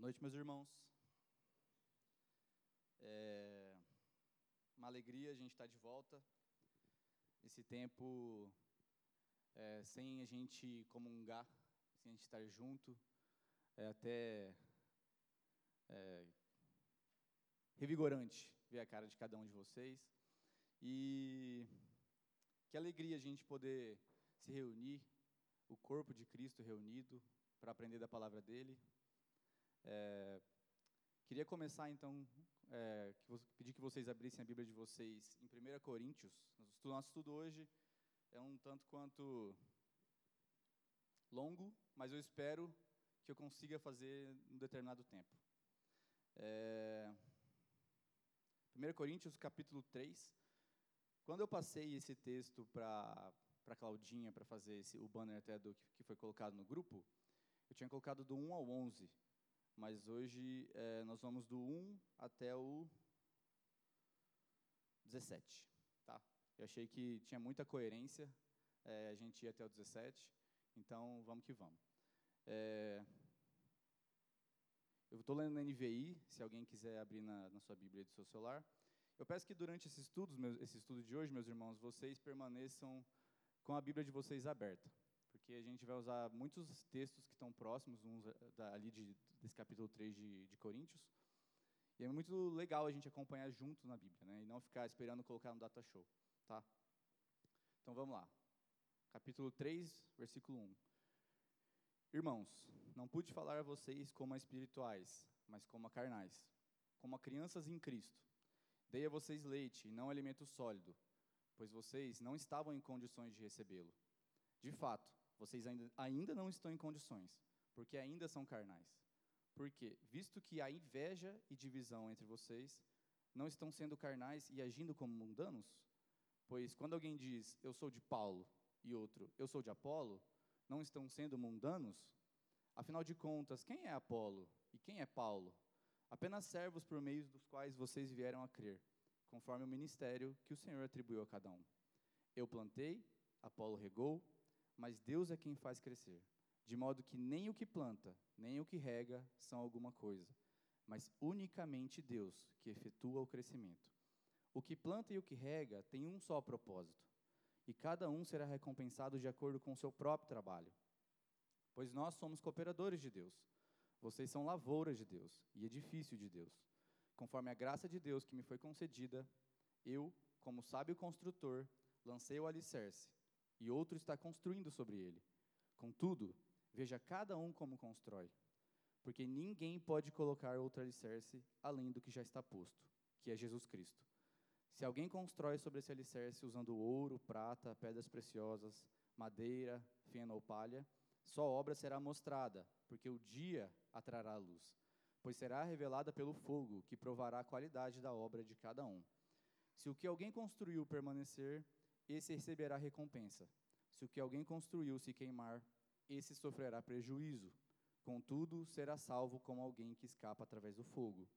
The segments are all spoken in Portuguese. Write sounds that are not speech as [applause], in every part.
Boa noite, meus irmãos. É uma alegria a gente estar de volta. Esse tempo é, sem a gente comungar, sem a gente estar junto, é até é, revigorante ver a cara de cada um de vocês. E que alegria a gente poder se reunir, o corpo de Cristo reunido, para aprender da palavra dele. É, queria começar então, é, que, pedir que vocês abrissem a Bíblia de vocês em 1 Coríntios. O nosso estudo hoje é um tanto quanto longo, mas eu espero que eu consiga fazer em um determinado tempo. É, 1 Coríntios capítulo 3. Quando eu passei esse texto para para Claudinha para fazer esse, o banner até do que, que foi colocado no grupo, eu tinha colocado do 1 ao 11, mas hoje é, nós vamos do 1 até o 17. Tá? Eu achei que tinha muita coerência é, a gente ir até o 17, então vamos que vamos. É, eu estou lendo na NVI, se alguém quiser abrir na, na sua Bíblia do seu celular. Eu peço que durante esse estudo, esse estudo de hoje, meus irmãos, vocês permaneçam com a Bíblia de vocês aberta porque a gente vai usar muitos textos que estão próximos uns eh, ali de, desse capítulo 3 de, de Coríntios, e é muito legal a gente acompanhar junto na Bíblia, né? E não ficar esperando colocar no data show, tá? Então vamos lá. Capítulo 3, versículo 1. Irmãos, não pude falar a vocês como a espirituais, mas como a carnais, como a crianças em Cristo. Dei a vocês leite e não alimento sólido, pois vocês não estavam em condições de recebê-lo. De fato, vocês ainda, ainda não estão em condições, porque ainda são carnais. Porque, visto que há inveja e divisão entre vocês, não estão sendo carnais e agindo como mundanos? Pois quando alguém diz, eu sou de Paulo, e outro, eu sou de Apolo, não estão sendo mundanos? Afinal de contas, quem é Apolo e quem é Paulo? Apenas servos por meio dos quais vocês vieram a crer, conforme o ministério que o Senhor atribuiu a cada um. Eu plantei, Apolo regou, mas Deus é quem faz crescer. De modo que nem o que planta, nem o que rega são alguma coisa, mas unicamente Deus que efetua o crescimento. O que planta e o que rega tem um só propósito, e cada um será recompensado de acordo com o seu próprio trabalho. Pois nós somos cooperadores de Deus. Vocês são lavouras de Deus e edifício de Deus. Conforme a graça de Deus que me foi concedida, eu, como sábio construtor, lancei o alicerce e outro está construindo sobre ele. Contudo, veja cada um como constrói, porque ninguém pode colocar outro alicerce além do que já está posto, que é Jesus Cristo. Se alguém constrói sobre esse alicerce usando ouro, prata, pedras preciosas, madeira, feno ou palha, sua obra será mostrada, porque o dia a trará a luz, pois será revelada pelo fogo, que provará a qualidade da obra de cada um. Se o que alguém construiu permanecer, esse receberá recompensa. Se o que alguém construiu se queimar, esse sofrerá prejuízo. Contudo, será salvo como alguém que escapa através do fogo.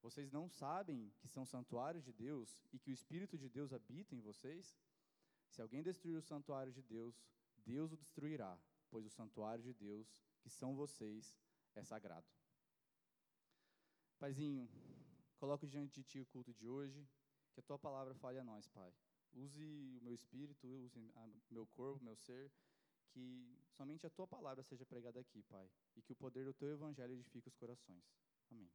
Vocês não sabem que são santuários de Deus e que o Espírito de Deus habita em vocês? Se alguém destruir o santuário de Deus, Deus o destruirá, pois o santuário de Deus, que são vocês, é sagrado. Paizinho, coloco diante de Ti o culto de hoje, que a Tua palavra fale a nós, Pai. Use o meu espírito, use o meu corpo, meu ser, que somente a tua palavra seja pregada aqui, Pai, e que o poder do teu evangelho edifique os corações. Amém.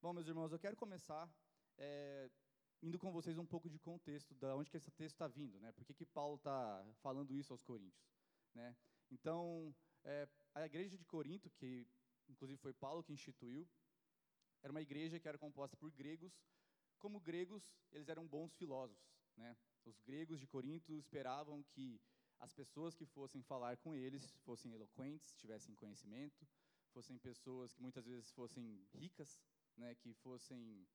Bom, meus irmãos, eu quero começar é, indo com vocês um pouco de contexto, de onde que esse texto está vindo, né? Por que, que Paulo está falando isso aos coríntios, né? Então, é, a igreja de Corinto, que inclusive foi Paulo que instituiu, era uma igreja que era composta por gregos como gregos, eles eram bons filósofos. Né? Os gregos de Corinto esperavam que as pessoas que fossem falar com eles fossem eloquentes, tivessem conhecimento, fossem pessoas que muitas vezes fossem ricas, né, que fossem,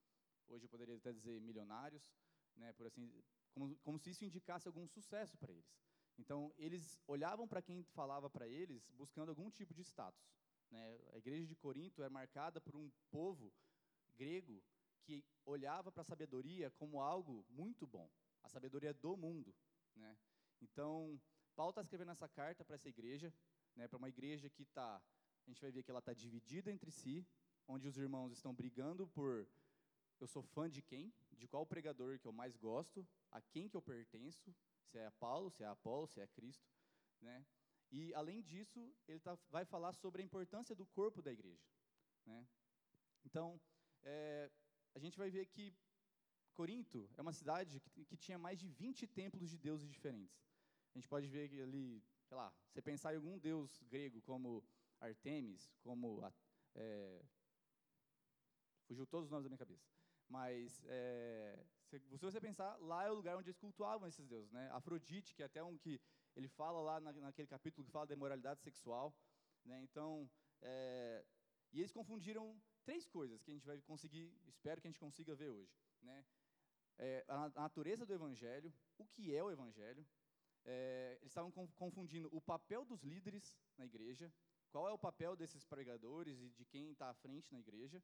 hoje eu poderia até dizer, milionários, né, por assim, como, como se isso indicasse algum sucesso para eles. Então, eles olhavam para quem falava para eles buscando algum tipo de status. Né? A igreja de Corinto é marcada por um povo grego que olhava para a sabedoria como algo muito bom, a sabedoria do mundo. Né? Então, Paulo está escrevendo essa carta para essa igreja, né, para uma igreja que está a gente vai ver que ela está dividida entre si, onde os irmãos estão brigando por eu sou fã de quem, de qual pregador que eu mais gosto, a quem que eu pertenço, se é Paulo, se é Apolo, se é Cristo, né? E além disso, ele tá, vai falar sobre a importância do corpo da igreja, né? Então, é, a gente vai ver que Corinto é uma cidade que, que, tinha mais de 20 templos de deuses diferentes. A gente pode ver ali, sei lá, você pensar em algum deus grego como Artemis, como é, fugiu todos os nomes da minha cabeça. Mas é, se, se, você pensar, lá é o lugar onde eles cultuavam esses deuses, né? Afrodite, que é até um que ele fala lá na, naquele capítulo que fala da imoralidade sexual, né? Então, é, e eles confundiram três coisas que a gente vai conseguir, espero que a gente consiga ver hoje, né? É, a, natureza do evangelho, o que é o evangelho, é, eles estavam confundindo o papel dos líderes na igreja, qual é o papel desses pregadores e de quem está à frente na igreja,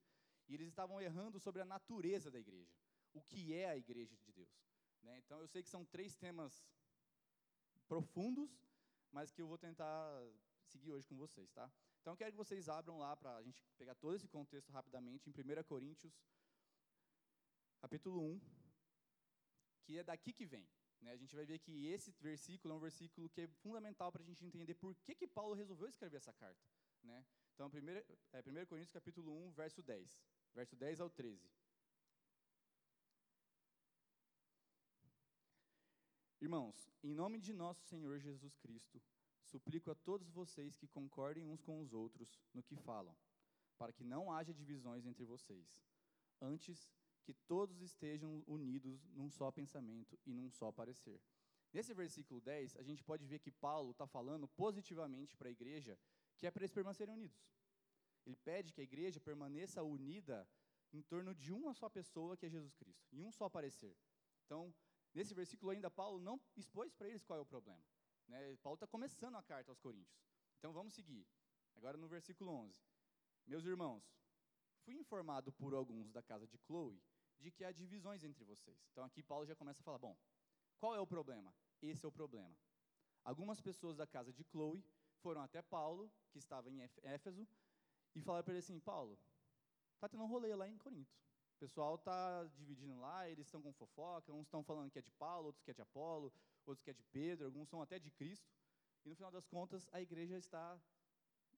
e eles estavam errando sobre a natureza da igreja, o que é a igreja de Deus. Né? Então, eu sei que são três temas profundos, mas que eu vou tentar seguir hoje com vocês, tá? Então, eu quero que vocês abram lá para a gente pegar todo esse contexto rapidamente, em 1 Coríntios, capítulo 1, que é daqui que vem. Né? A gente vai ver que esse versículo é um versículo que é fundamental para a gente entender por que, que Paulo resolveu escrever essa carta. Né? Então, 1 é, 1 Coríntios capítulo 1, verso 10. Verso 10 ao 13. Irmãos, em nome de nosso Senhor Jesus Cristo, suplico a todos vocês que concordem uns com os outros no que falam, para que não haja divisões entre vocês. Antes, que todos estejam unidos num só pensamento e num só parecer. Nesse versículo 10, a gente pode ver que Paulo está falando positivamente para a igreja que é para eles permanecerem unidos. Ele pede que a igreja permaneça unida em torno de uma só pessoa, que é Jesus Cristo, em um só parecer. Então, nesse versículo ainda, Paulo não expôs para eles qual é o problema. Né? Paulo está começando a carta aos Coríntios. Então, vamos seguir. Agora no versículo 11. Meus irmãos, fui informado por alguns da casa de Chloe de que há divisões entre vocês. Então, aqui Paulo já começa a falar: bom, qual é o problema? Esse é o problema. Algumas pessoas da casa de Chloe foram até Paulo, que estava em Éfeso, e falaram para ele assim: Paulo, está tendo um rolê lá em Corinto. O pessoal está dividindo lá, eles estão com fofoca, uns estão falando que é de Paulo, outros que é de Apolo, outros que é de Pedro, alguns são até de Cristo. E no final das contas, a igreja está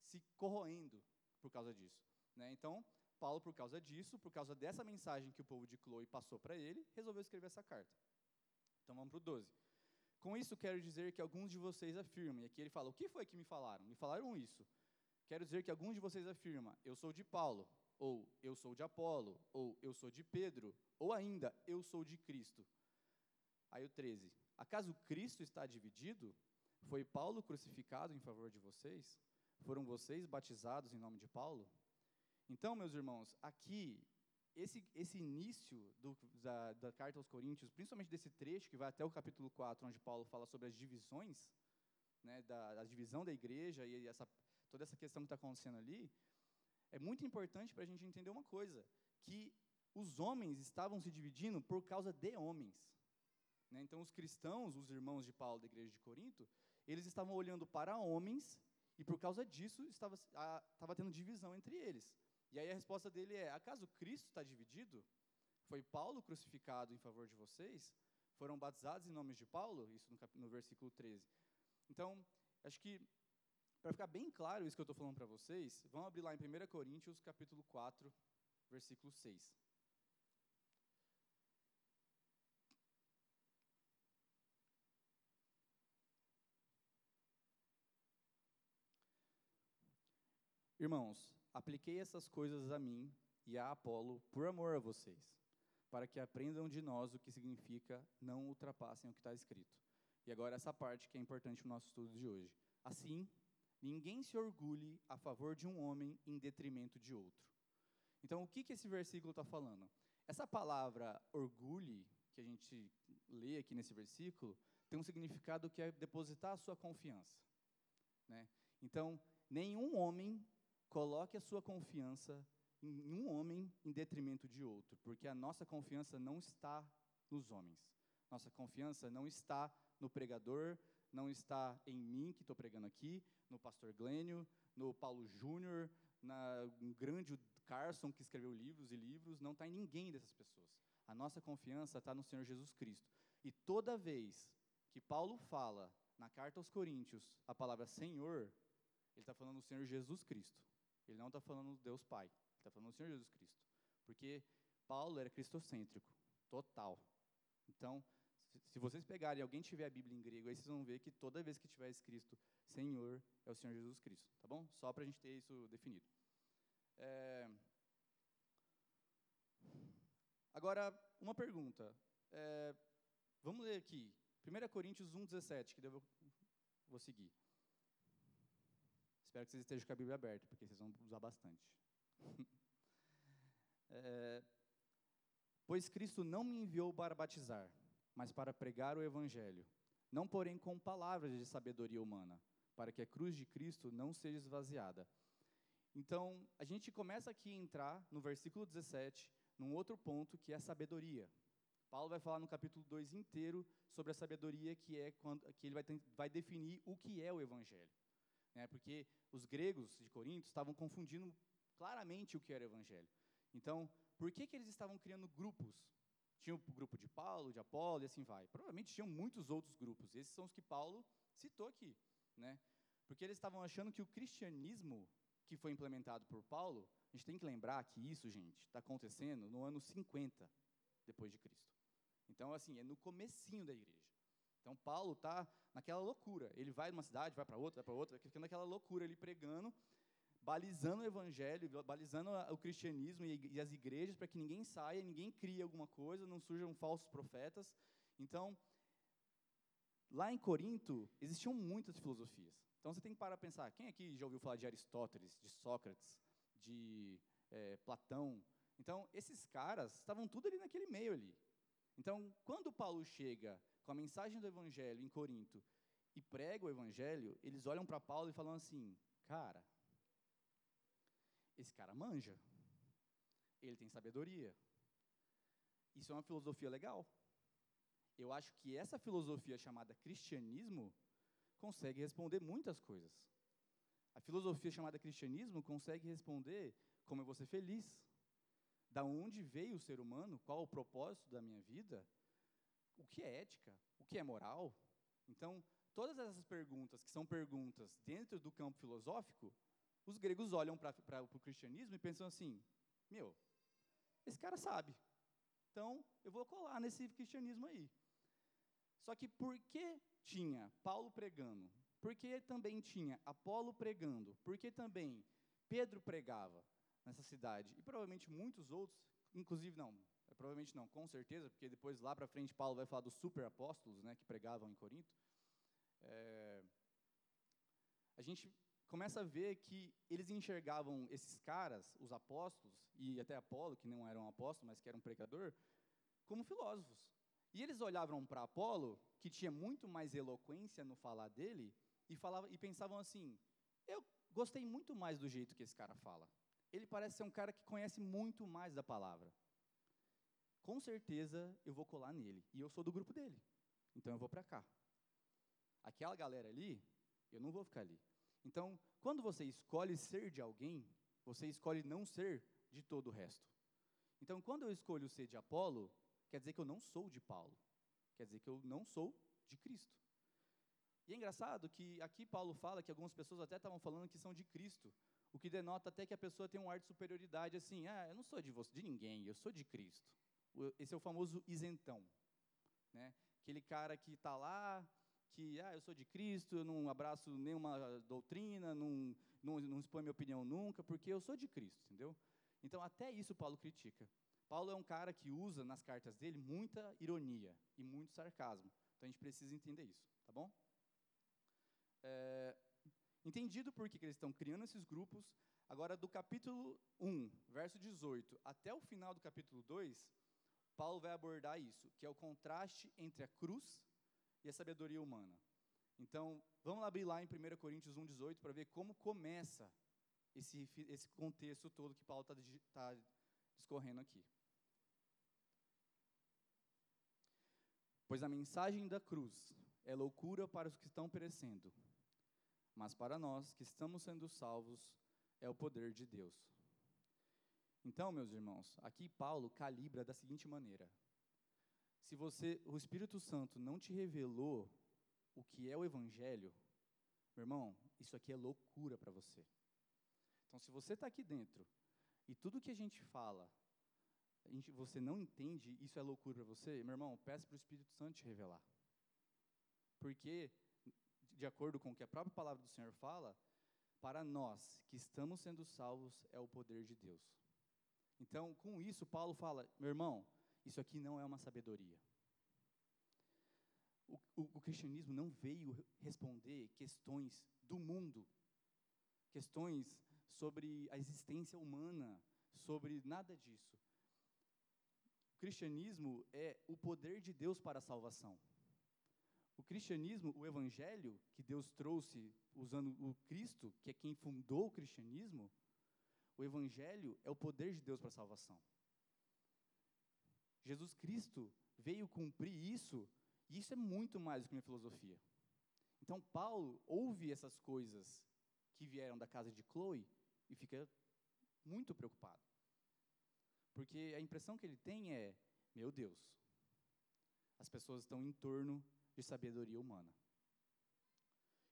se corroendo por causa disso. Né? Então, Paulo, por causa disso, por causa dessa mensagem que o povo de Chloe passou para ele, resolveu escrever essa carta. Então vamos para o 12. Com isso, quero dizer que alguns de vocês afirmam, e aqui ele fala: O que foi que me falaram? Me falaram isso. Quero dizer que alguns de vocês afirmam: Eu sou de Paulo, ou Eu sou de Apolo, ou Eu sou de Pedro, ou ainda Eu sou de Cristo. Aí o 13: Acaso Cristo está dividido? Foi Paulo crucificado em favor de vocês? Foram vocês batizados em nome de Paulo? Então, meus irmãos, aqui esse, esse início do, da, da, carta aos Coríntios, principalmente desse trecho que vai até o capítulo 4, onde Paulo fala sobre as divisões, né, da, divisão da igreja e essa, toda essa questão que está acontecendo ali, é muito importante para a gente entender uma coisa, que os homens estavam se dividindo por causa de homens. Né? Então, os cristãos, os irmãos de Paulo da igreja de Corinto, eles estavam olhando para homens e por causa disso estava, a, estava tendo divisão entre eles. E aí a resposta dele é: acaso Cristo está dividido? Foi Paulo crucificado em favor de vocês? Foram batizados em nome de Paulo? Isso no, no versículo 13. Então, acho que, para ficar bem claro isso que eu estou falando para vocês, vamos abrir lá em 1 Coríntios, capítulo 4, versículo 6. Irmãos, Apliquei essas coisas a mim e a Apolo por amor a vocês, para que aprendam de nós o que significa não ultrapassem o que está escrito. E agora essa parte que é importante no nosso estudo de hoje. Assim, ninguém se orgulhe a favor de um homem em detrimento de outro. Então, o que, que esse versículo está falando? Essa palavra orgulho, que a gente lê aqui nesse versículo, tem um significado que é depositar a sua confiança. Né? Então, nenhum homem Coloque a sua confiança em um homem em detrimento de outro, porque a nossa confiança não está nos homens. Nossa confiança não está no pregador, não está em mim que estou pregando aqui, no pastor Glênio, no Paulo Júnior, na um grande Carson que escreveu livros e livros, não está em ninguém dessas pessoas. A nossa confiança está no Senhor Jesus Cristo. E toda vez que Paulo fala na carta aos Coríntios a palavra Senhor, ele está falando do Senhor Jesus Cristo. Ele não está falando do Deus Pai. Ele está falando do Senhor Jesus Cristo. Porque Paulo era cristocêntrico, total. Então, se vocês pegarem alguém tiver a Bíblia em grego, aí vocês vão ver que toda vez que tiver escrito Senhor, é o Senhor Jesus Cristo, tá bom? Só para a gente ter isso definido. É... Agora, uma pergunta. É... Vamos ler aqui, 1 Coríntios 1,17, que eu vou seguir. Espero que vocês estejam com a Bíblia aberta, porque vocês vão usar bastante. [laughs] é... Pois Cristo não me enviou para batizar, mas para pregar o Evangelho, não porém com palavras de sabedoria humana, para que a cruz de Cristo não seja esvaziada. Então, a gente começa aqui a entrar no versículo 17, num outro ponto que é a sabedoria. Paulo vai falar no capítulo 2 inteiro sobre a sabedoria que é quando que ele vai, vai definir o que é o evangelho. Né? Porque os gregos de Corinto estavam confundindo claramente o que era evangelho. Então, por que, que eles estavam criando grupos tinha o grupo de Paulo, de Apolo e assim vai. Provavelmente tinham muitos outros grupos. Esses são os que Paulo citou aqui, né? Porque eles estavam achando que o cristianismo que foi implementado por Paulo, a gente tem que lembrar que isso, gente, está acontecendo no ano 50 depois de Cristo. Então, assim, é no comecinho da igreja. Então, Paulo está naquela loucura. Ele vai de uma cidade, vai para outra, vai para outra, ficando naquela loucura ali pregando balizando o evangelho, balizando o cristianismo e as igrejas para que ninguém saia, ninguém crie alguma coisa, não surjam falsos profetas. Então, lá em Corinto, existiam muitas filosofias. Então, você tem que parar para pensar, quem aqui já ouviu falar de Aristóteles, de Sócrates, de é, Platão? Então, esses caras estavam tudo ali naquele meio ali. Então, quando Paulo chega com a mensagem do evangelho em Corinto e prega o evangelho, eles olham para Paulo e falam assim, cara, esse cara manja. Ele tem sabedoria. Isso é uma filosofia legal. Eu acho que essa filosofia chamada cristianismo consegue responder muitas coisas. A filosofia chamada cristianismo consegue responder como eu vou ser feliz, da onde veio o ser humano, qual o propósito da minha vida, o que é ética, o que é moral. Então, todas essas perguntas, que são perguntas dentro do campo filosófico, os gregos olham para o cristianismo e pensam assim: meu, esse cara sabe, então eu vou colar nesse cristianismo aí. Só que por que tinha Paulo pregando? Por que também tinha Apolo pregando? Por que também Pedro pregava nessa cidade? E provavelmente muitos outros, inclusive não, provavelmente não, com certeza, porque depois lá para frente Paulo vai falar dos super apóstolos, né, que pregavam em Corinto. É, a gente começa a ver que eles enxergavam esses caras, os apóstolos, e até Apolo, que não era um apóstolo, mas que era um pregador, como filósofos. E eles olhavam para Apolo, que tinha muito mais eloquência no falar dele, e, falava, e pensavam assim: eu gostei muito mais do jeito que esse cara fala. Ele parece ser um cara que conhece muito mais da palavra. Com certeza eu vou colar nele. E eu sou do grupo dele. Então eu vou para cá. Aquela galera ali, eu não vou ficar ali. Então, quando você escolhe ser de alguém, você escolhe não ser de todo o resto. Então, quando eu escolho ser de Apolo, quer dizer que eu não sou de Paulo. Quer dizer que eu não sou de Cristo. E é engraçado que aqui Paulo fala que algumas pessoas até estavam falando que são de Cristo, o que denota até que a pessoa tem um ar de superioridade, assim, ah, eu não sou de você, de ninguém, eu sou de Cristo. Esse é o famoso isentão, né? Aquele cara que está lá, que ah, eu sou de Cristo, eu não abraço nenhuma doutrina, não, não, não exponho minha opinião nunca, porque eu sou de Cristo, entendeu? Então, até isso Paulo critica. Paulo é um cara que usa nas cartas dele muita ironia e muito sarcasmo. Então, a gente precisa entender isso, tá bom? É, entendido por que eles estão criando esses grupos, agora do capítulo 1, verso 18, até o final do capítulo 2, Paulo vai abordar isso, que é o contraste entre a cruz e a sabedoria humana. Então, vamos abrir lá em 1 Coríntios 1,18 para ver como começa esse, esse contexto todo que Paulo está tá discorrendo aqui. Pois a mensagem da cruz é loucura para os que estão perecendo, mas para nós que estamos sendo salvos é o poder de Deus. Então, meus irmãos, aqui Paulo calibra da seguinte maneira: se você, o Espírito Santo não te revelou o que é o evangelho, meu irmão, isso aqui é loucura para você. Então, se você está aqui dentro e tudo que a gente fala, a gente, você não entende, isso é loucura para você, meu irmão, peça para o Espírito Santo te revelar. Porque, de acordo com o que a própria palavra do Senhor fala, para nós que estamos sendo salvos é o poder de Deus. Então, com isso, Paulo fala: meu irmão, isso aqui não é uma sabedoria. O, o, o, cristianismo não veio responder questões do mundo, questões sobre a existência humana, sobre nada disso. O cristianismo é o poder de Deus para a salvação. O cristianismo, o evangelho que Deus trouxe usando o Cristo, que é quem fundou o cristianismo, o evangelho é o poder de Deus para a salvação. Jesus Cristo veio cumprir isso, e isso é muito mais do que uma filosofia. Então Paulo ouve essas coisas que vieram da casa de Chloe e fica muito preocupado. Porque a impressão que ele tem é: meu Deus, as pessoas estão em torno de sabedoria humana.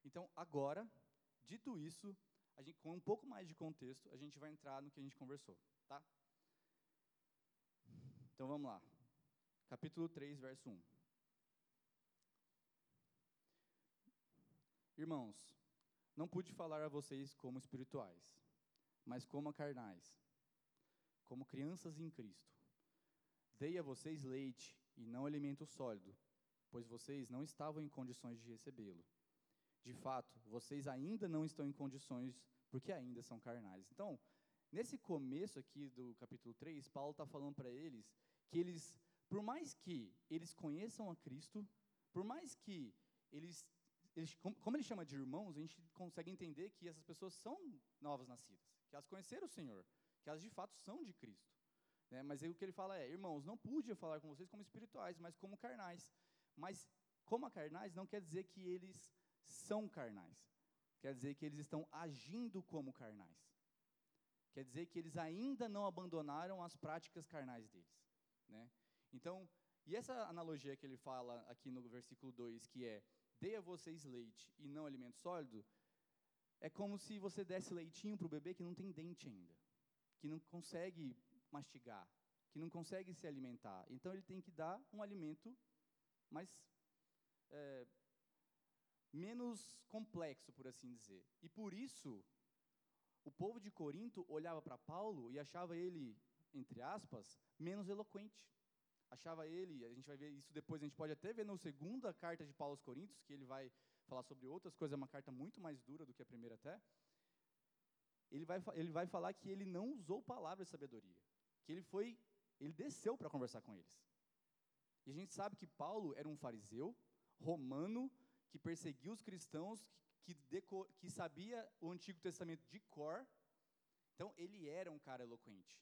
Então, agora, dito isso, gente, com um pouco mais de contexto, a gente vai entrar no que a gente conversou, tá? Então vamos lá. Capítulo 3, verso 1. Irmãos, não pude falar a vocês como espirituais, mas como carnais, como crianças em Cristo. Dei a vocês leite e não alimento sólido, pois vocês não estavam em condições de recebê-lo. De fato, vocês ainda não estão em condições, porque ainda são carnais. Então, nesse começo aqui do capítulo 3, Paulo está falando para eles que eles, por mais que eles conheçam a Cristo, por mais que eles, eles como ele chama de irmãos, a gente consegue entender que essas pessoas são novas nascidas, que elas conheceram o Senhor, que elas de fato são de Cristo. Né? Mas aí o que ele fala é, irmãos, não pude falar com vocês como espirituais, mas como carnais. Mas como a carnais não quer dizer que eles são carnais. Quer dizer que eles estão agindo como carnais. Quer dizer que eles ainda não abandonaram as práticas carnais deles. Né? Então, e essa analogia que ele fala aqui no versículo 2, que é: dê a vocês leite e não alimento sólido, é como se você desse leitinho para o bebê que não tem dente ainda, que não consegue mastigar, que não consegue se alimentar. Então, ele tem que dar um alimento mais é, menos complexo, por assim dizer. E por isso, o povo de Corinto olhava para Paulo e achava ele, entre aspas, menos eloquente. Achava ele, a gente vai ver isso depois, a gente pode até ver na segunda carta de Paulo aos Coríntios, que ele vai falar sobre outras coisas, é uma carta muito mais dura do que a primeira até. Ele vai, ele vai falar que ele não usou palavras de sabedoria, que ele foi, ele desceu para conversar com eles. E a gente sabe que Paulo era um fariseu, romano, que perseguia os cristãos, que, decor, que sabia o Antigo Testamento de cor. Então, ele era um cara eloquente,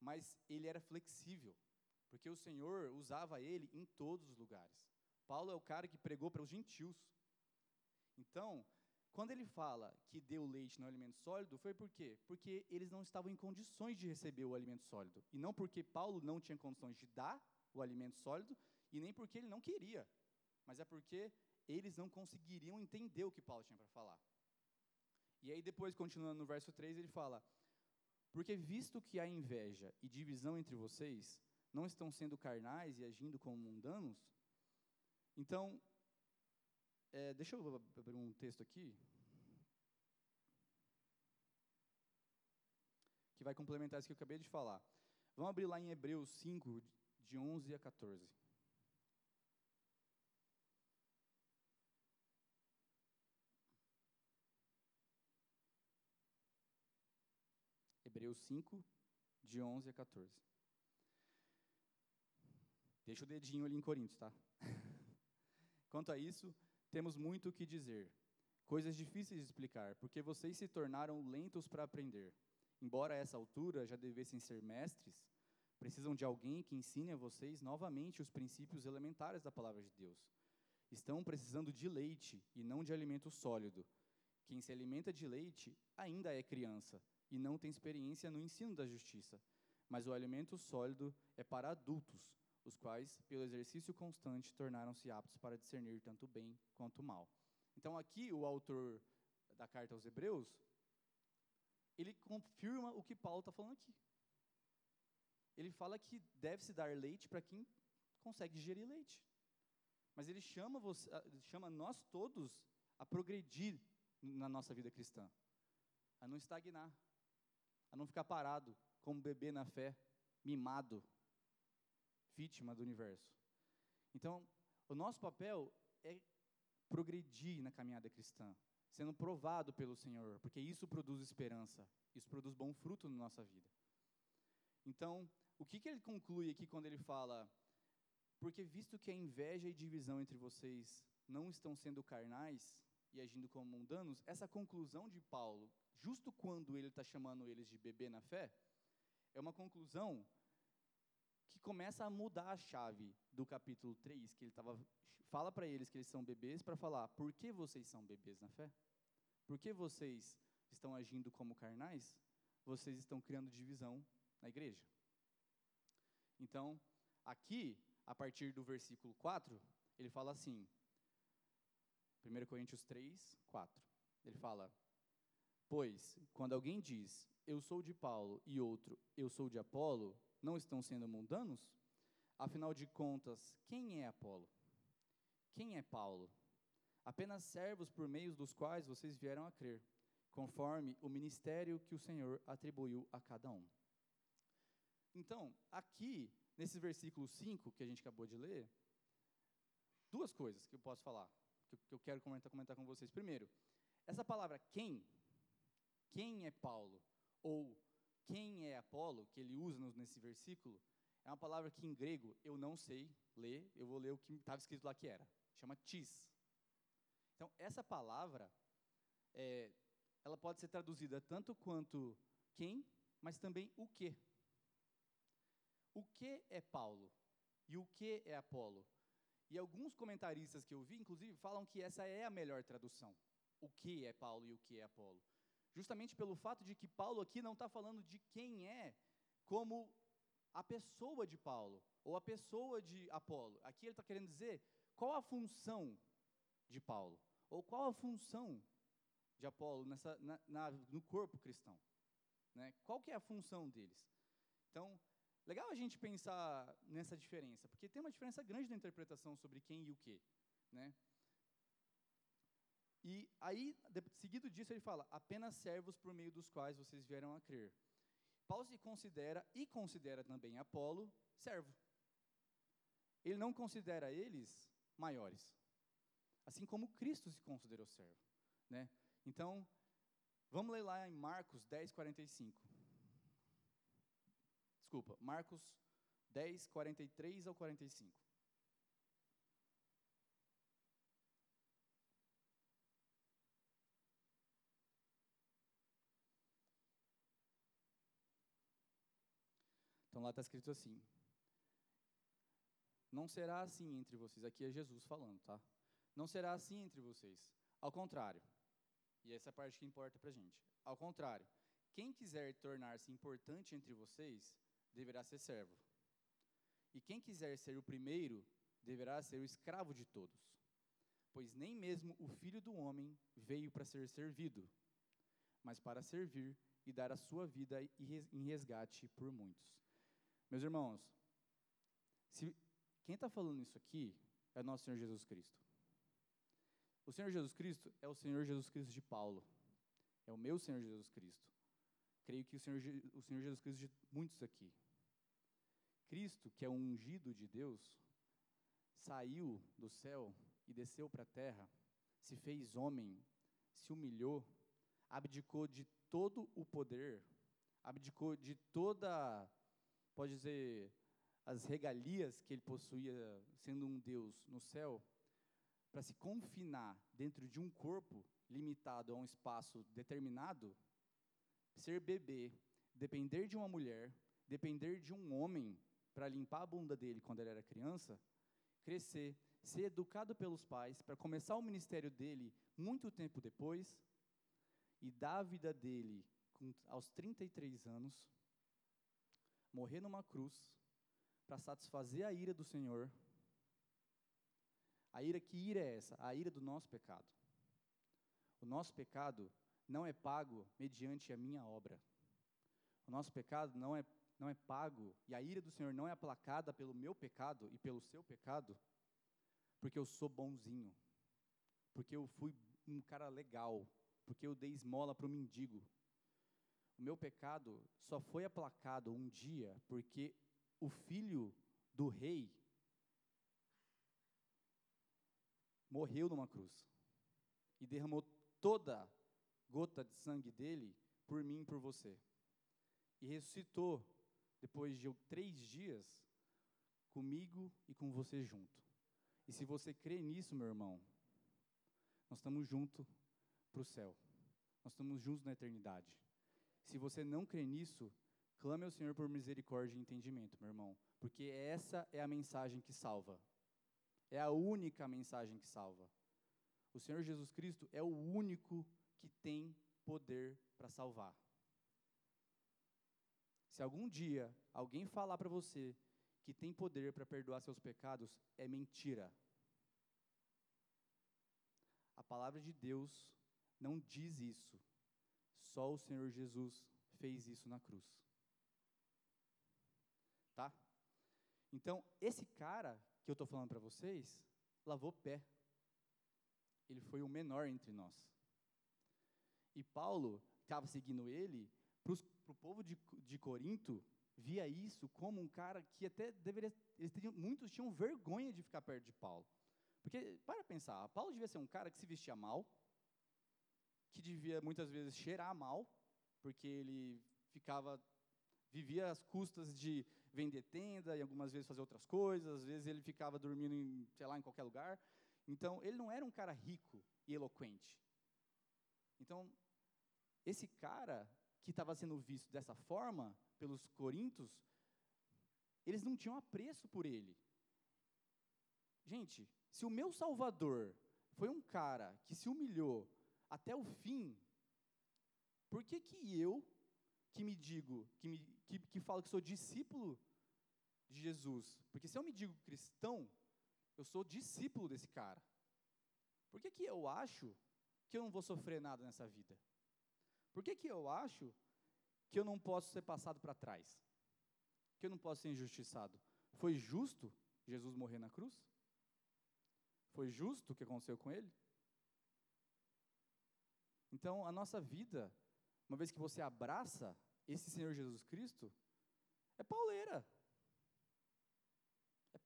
mas ele era flexível, porque o Senhor usava ele em todos os lugares. Paulo é o cara que pregou para os gentios. Então, quando ele fala que deu leite no alimento sólido, foi por quê? Porque eles não estavam em condições de receber o alimento sólido. E não porque Paulo não tinha condições de dar o alimento sólido, e nem porque ele não queria, mas é porque eles não conseguiriam entender o que Paulo tinha para falar. E aí, depois, continuando no verso 3, ele fala: Porque visto que há inveja e divisão entre vocês, não estão sendo carnais e agindo como mundanos? Então, é, deixa eu abrir um texto aqui. Que vai complementar isso que eu acabei de falar. Vamos abrir lá em Hebreus 5, de 11 a 14. Hebreus 5, de 11 a 14. Deixa o dedinho ali em Coríntios, tá? [laughs] Quanto a isso, temos muito o que dizer, coisas difíceis de explicar, porque vocês se tornaram lentos para aprender. Embora a essa altura já devessem ser mestres, precisam de alguém que ensine a vocês novamente os princípios elementares da palavra de Deus. Estão precisando de leite e não de alimento sólido. Quem se alimenta de leite ainda é criança e não tem experiência no ensino da justiça. Mas o alimento sólido é para adultos, os quais, pelo exercício constante, tornaram-se aptos para discernir tanto bem quanto mal. Então, aqui, o autor da carta aos Hebreus, ele confirma o que Paulo está falando aqui. Ele fala que deve-se dar leite para quem consegue digerir leite. Mas ele chama, você, chama nós todos a progredir na nossa vida cristã, a não estagnar, não ficar parado como bebê na fé, mimado, vítima do universo. Então, o nosso papel é progredir na caminhada cristã, sendo provado pelo Senhor, porque isso produz esperança, isso produz bom fruto na nossa vida. Então, o que, que ele conclui aqui quando ele fala: Porque visto que a inveja e divisão entre vocês não estão sendo carnais e agindo como mundanos, essa conclusão de Paulo, justo quando ele está chamando eles de bebê na fé, é uma conclusão que começa a mudar a chave do capítulo 3, que ele tava, fala para eles que eles são bebês, para falar por que vocês são bebês na fé? Por que vocês estão agindo como carnais? Vocês estão criando divisão na igreja. Então, aqui, a partir do versículo 4, ele fala assim, 1 Coríntios 3, 4. Ele fala: Pois, quando alguém diz, eu sou de Paulo, e outro, eu sou de Apolo, não estão sendo mundanos? Afinal de contas, quem é Apolo? Quem é Paulo? Apenas servos por meio dos quais vocês vieram a crer, conforme o ministério que o Senhor atribuiu a cada um. Então, aqui, nesse versículo 5 que a gente acabou de ler, duas coisas que eu posso falar, que eu quero comentar, comentar com vocês. Primeiro, essa palavra quem, quem é Paulo, ou quem é Apolo, que ele usa nesse versículo, é uma palavra que em grego eu não sei ler, eu vou ler o que estava escrito lá que era. Chama tis. Então, essa palavra, é, ela pode ser traduzida tanto quanto quem, mas também o que o que é Paulo e o que é Apolo. E alguns comentaristas que eu vi, inclusive, falam que essa é a melhor tradução. O que é Paulo e o que é Apolo. Justamente pelo fato de que Paulo aqui não está falando de quem é como a pessoa de Paulo ou a pessoa de Apolo. Aqui ele está querendo dizer qual a função de Paulo ou qual a função de Apolo nessa, na, na, no corpo cristão. Né? Qual que é a função deles? Então, Legal a gente pensar nessa diferença, porque tem uma diferença grande na interpretação sobre quem e o que, né? E aí, seguido disso, ele fala: apenas servos por meio dos quais vocês vieram a crer. Paulo se considera e considera também Apolo servo. Ele não considera eles maiores, assim como Cristo se considerou servo, né? Então, vamos ler lá em Marcos 10, 45. Desculpa, Marcos 10, 43 ao 45. Então lá está escrito assim: Não será assim entre vocês. Aqui é Jesus falando, tá? Não será assim entre vocês. Ao contrário. E essa é a parte que importa para gente. Ao contrário, quem quiser tornar-se importante entre vocês deverá ser servo. E quem quiser ser o primeiro, deverá ser o escravo de todos. Pois nem mesmo o filho do homem veio para ser servido, mas para servir e dar a sua vida em resgate por muitos. Meus irmãos, se, quem está falando isso aqui é nosso Senhor Jesus Cristo. O Senhor Jesus Cristo é o Senhor Jesus Cristo de Paulo. É o meu Senhor Jesus Cristo. Creio que o Senhor, o Senhor Jesus Cristo de muitos aqui. Cristo, que é o ungido de Deus, saiu do céu e desceu para a terra, se fez homem, se humilhou, abdicou de todo o poder, abdicou de toda, pode dizer, as regalias que ele possuía sendo um Deus no céu, para se confinar dentro de um corpo limitado a um espaço determinado, ser bebê, depender de uma mulher, depender de um homem para limpar a bunda dele quando ele era criança, crescer, ser educado pelos pais, para começar o ministério dele muito tempo depois, e dar a vida dele aos 33 anos, morrer numa cruz, para satisfazer a ira do Senhor. A ira, que ira é essa? A ira do nosso pecado. O nosso pecado não é pago mediante a minha obra. O nosso pecado não é, não é pago, e a ira do Senhor não é aplacada pelo meu pecado e pelo seu pecado, porque eu sou bonzinho, porque eu fui um cara legal, porque eu dei esmola para o mendigo. O meu pecado só foi aplacado um dia porque o filho do rei morreu numa cruz e derramou toda gota de sangue dele por mim e por você. E ressuscitou depois de três dias comigo e com você junto. E se você crê nisso, meu irmão, nós estamos juntos para o céu. Nós estamos juntos na eternidade. Se você não crê nisso, clame ao Senhor por misericórdia e entendimento, meu irmão, porque essa é a mensagem que salva. É a única mensagem que salva. O Senhor Jesus Cristo é o único que tem poder para salvar. Se algum dia alguém falar para você que tem poder para perdoar seus pecados, é mentira. A palavra de Deus não diz isso. Só o Senhor Jesus fez isso na cruz. Tá? Então, esse cara que eu estou falando para vocês, lavou pé. Ele foi o menor entre nós. E Paulo estava seguindo ele, para o povo de, de Corinto, via isso como um cara que até deveria. Eles teriam, muitos tinham vergonha de ficar perto de Paulo. Porque, para pensar, Paulo devia ser um cara que se vestia mal, que devia muitas vezes cheirar mal, porque ele ficava vivia às custas de vender tenda e algumas vezes fazer outras coisas, às vezes ele ficava dormindo em, sei lá, em qualquer lugar. Então, ele não era um cara rico e eloquente. Então, esse cara que estava sendo visto dessa forma pelos corintos, eles não tinham apreço por ele. Gente, se o meu Salvador foi um cara que se humilhou até o fim, por que que eu, que me digo, que, me, que, que falo que sou discípulo de Jesus. Porque se eu me digo cristão, eu sou discípulo desse cara. Por que, que eu acho que eu não vou sofrer nada nessa vida? Por que, que eu acho que eu não posso ser passado para trás? Que eu não posso ser injustiçado? Foi justo Jesus morrer na cruz? Foi justo o que aconteceu com ele? Então, a nossa vida, uma vez que você abraça esse Senhor Jesus Cristo, é pauleira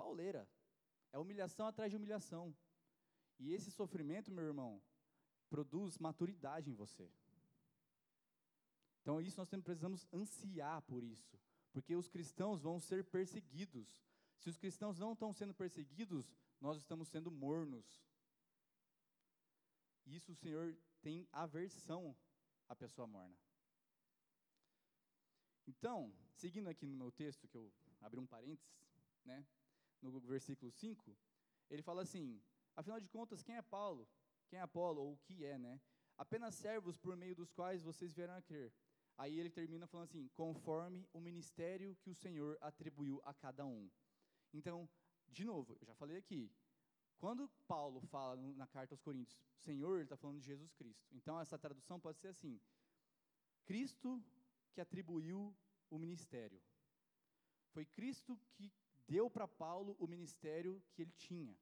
pauleira. É humilhação atrás de humilhação. E esse sofrimento, meu irmão, produz maturidade em você. Então, isso nós precisamos ansiar por isso, porque os cristãos vão ser perseguidos. Se os cristãos não estão sendo perseguidos, nós estamos sendo mornos. Isso o Senhor tem aversão à pessoa morna. Então, seguindo aqui no meu texto, que eu abri um parênteses, né? no versículo 5, ele fala assim: afinal de contas, quem é Paulo? Quem é Apolo? Ou o que é, né? Apenas servos por meio dos quais vocês vieram a crer. Aí ele termina falando assim: conforme o ministério que o Senhor atribuiu a cada um. Então, de novo, eu já falei aqui, quando Paulo fala na carta aos Coríntios, Senhor, ele está falando de Jesus Cristo. Então, essa tradução pode ser assim: Cristo que atribuiu o ministério. Foi Cristo que deu para Paulo o ministério que ele tinha.